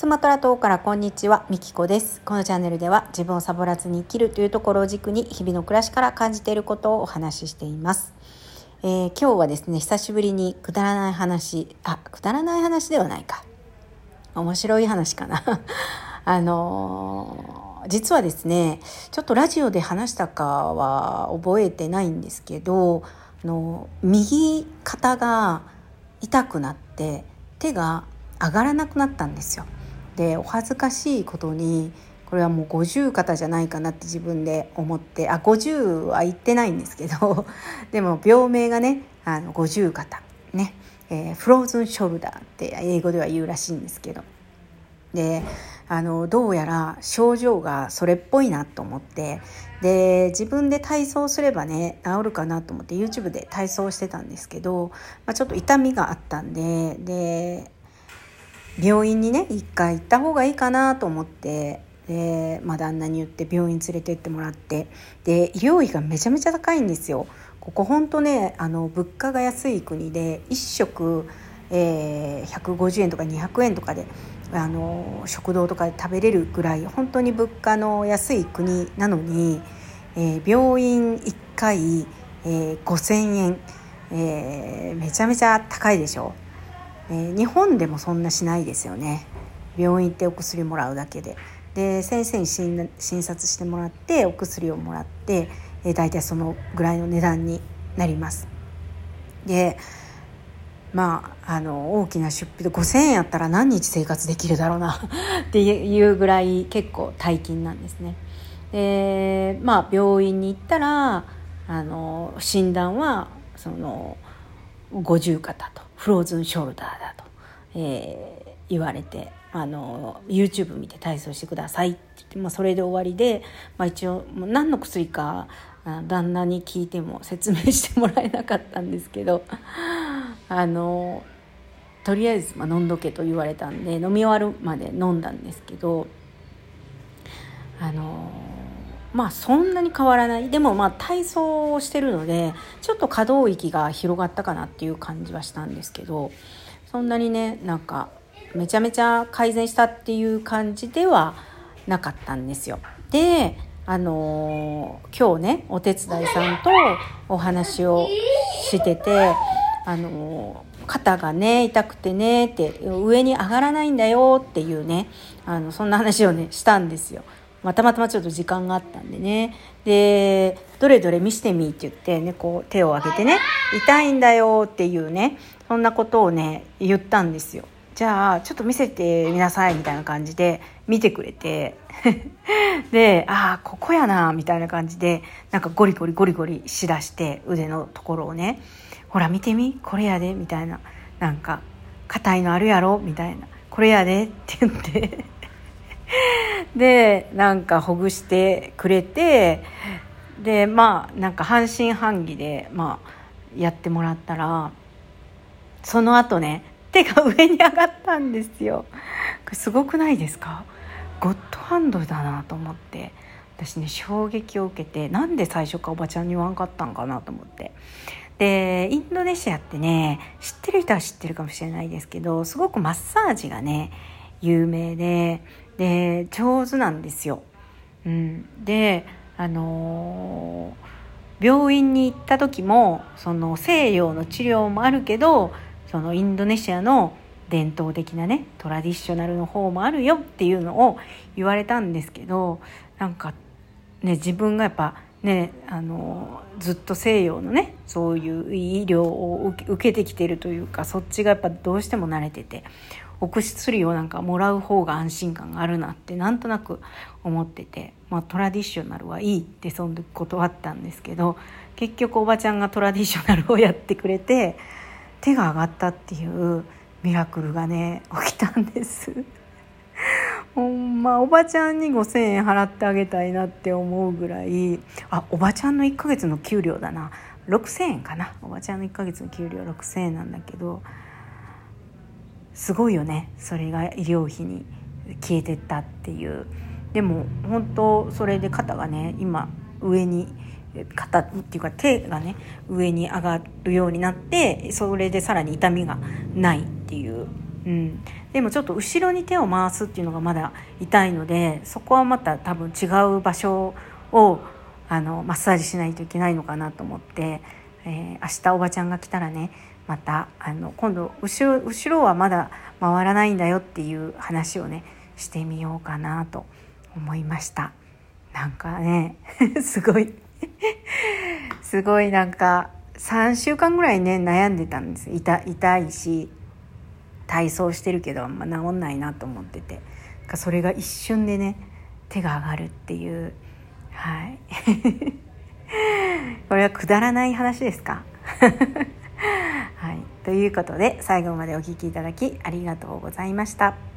スマトラ島からこんにちは、みきこです。このチャンネルでは自分をサボらずに生きるというところを軸に日々の暮らしから感じていることをお話ししています。えー今日はですね、久しぶりにくだらない話、あ、くだらない話ではないか。面白い話かな。あのー実はですね、ちょっとラジオで話したかは覚えてないんですけど、あの右肩が痛くなって手が上がらなくなったんですよ。でお恥ずかしいことにこれはもう50肩じゃないかなって自分で思ってあ50は言ってないんですけど でも病名がねあの50肩ね、えーフローズンショルダーって英語では言うらしいんですけど。であのどうやら症状がそれっぽいなと思ってで自分で体操すればね治るかなと思って YouTube で体操してたんですけど、まあ、ちょっと痛みがあったんでで病院にね一回行った方がいいかなと思ってで、まあ、旦那に言って病院連れてってもらってで医療費がめちゃめちゃ高いんですよ。ここほんとねあの物価が安い国で1食、えー150円とか200円とかであの食堂とかで食べれるぐらい本当に物価の安い国なのに、えー病院1回、えー5,000円、えーめちゃめちゃ高いでしょ。えー日本でもそんなしないですよね。病院行ってお薬もらうだけで。で先生に診診察してもらってお薬をもらって、えー、大体そのぐらいの値段になります。でまああの大きな出費で5,000円やったら何日生活できるだろうな っていうぐらい結構大金なんですね。でまあ病院に行ったらあの診断はその五十肩とフローズンショルダーだと、えー言われてあの YouTube 見て体操してくださいって言って、まあ、それで終わりで、まあ、一応何の薬か旦那に聞いても説明してもらえなかったんですけど あのとりあえず、まあ、飲んどけと言われたんで飲み終わるまで飲んだんですけどあのまあそんなに変わらないでもまあ体操をしてるのでちょっと可動域が広がったかなっていう感じはしたんですけどそんなにねなんかめちゃめちゃ改善したっていう感じではなかったんですよ。であの今日ねお手伝いさんとお話をしててあの肩がね痛くてねって上に上がらないんだよっていうねあのそんな話をねしたんですよ。まあたまたまちょっと時間があったんでね。でどれどれ見してみって言ってねこう手を挙げてね痛いんだよっていうねそんなことをね言ったんですよ。じゃあちょっと見せてみなさいみたいな感じで見てくれて。でああここやなみたいな感じでなんかゴリゴリゴリゴリしだして腕のところをねほら見てみこれやでみたいな。なんか硬いのあるやろ？みたいなこれやでって言って。でなんかほぐしてくれてでまあなんか半信半疑でまあやってもらったらその後ね手が上に上がったんですよ。すごくないですか？ゴッドハンドだなと思って。私ね衝撃を受けてなんで最初からおばちゃんに言わんかったんかなと思って。でインドネシアってね知ってる人は知ってるかもしれないですけどすごくマッサージがね有名でで上手なんですよ。うん、であのー病院に行った時もその西洋の治療もあるけどそのインドネシアの伝統的なねトラディショナルの方もあるよっていうのを言われたんですけどなんかね自分がやっぱねあのずっと西洋のねそういう医療を受け受けてきてるというかそっちがやっぱどうしても慣れててお薬をなんかもらう方が安心感があるなってなんとなく思ってて、まあ、トラディショナルはいいってその時断ったんですけど結局おばちゃんがトラディショナルをやってくれて手が上がったっていうミラクルがね起きたんです。ほんまおばちゃんに5,000円払ってあげたいなって思うぐらいあおばちゃんの1ヶ月の給料だな6,000円かなおばちゃんの1ヶ月の給料6,000円なんだけどすごいよね。それが医療費に消えてったっていう。でも本当それで肩がね今上に肩っていうか手がね上に上がるようになってそれでさらに痛みがないっていう。うん、でもちょっと後ろに手を回すっていうのがまだ痛いのでそこはまた多分違う場所をあのマッサージしないといけないのかなと思って、えー、明日おばちゃんが来たらねまたあの今度後ろ後ろはまだ回らないんだよっていう話をねしてみようかなと思いました。なんかね すごい。すごいなんか3週間ぐらいね悩んでたんです。痛痛いし体操してるけど、ま、治んないなと思ってて。それが一瞬でね手が上がるっていう。はい。これはくだらない話ですか？ということで最後までお聴きいただきありがとうございました。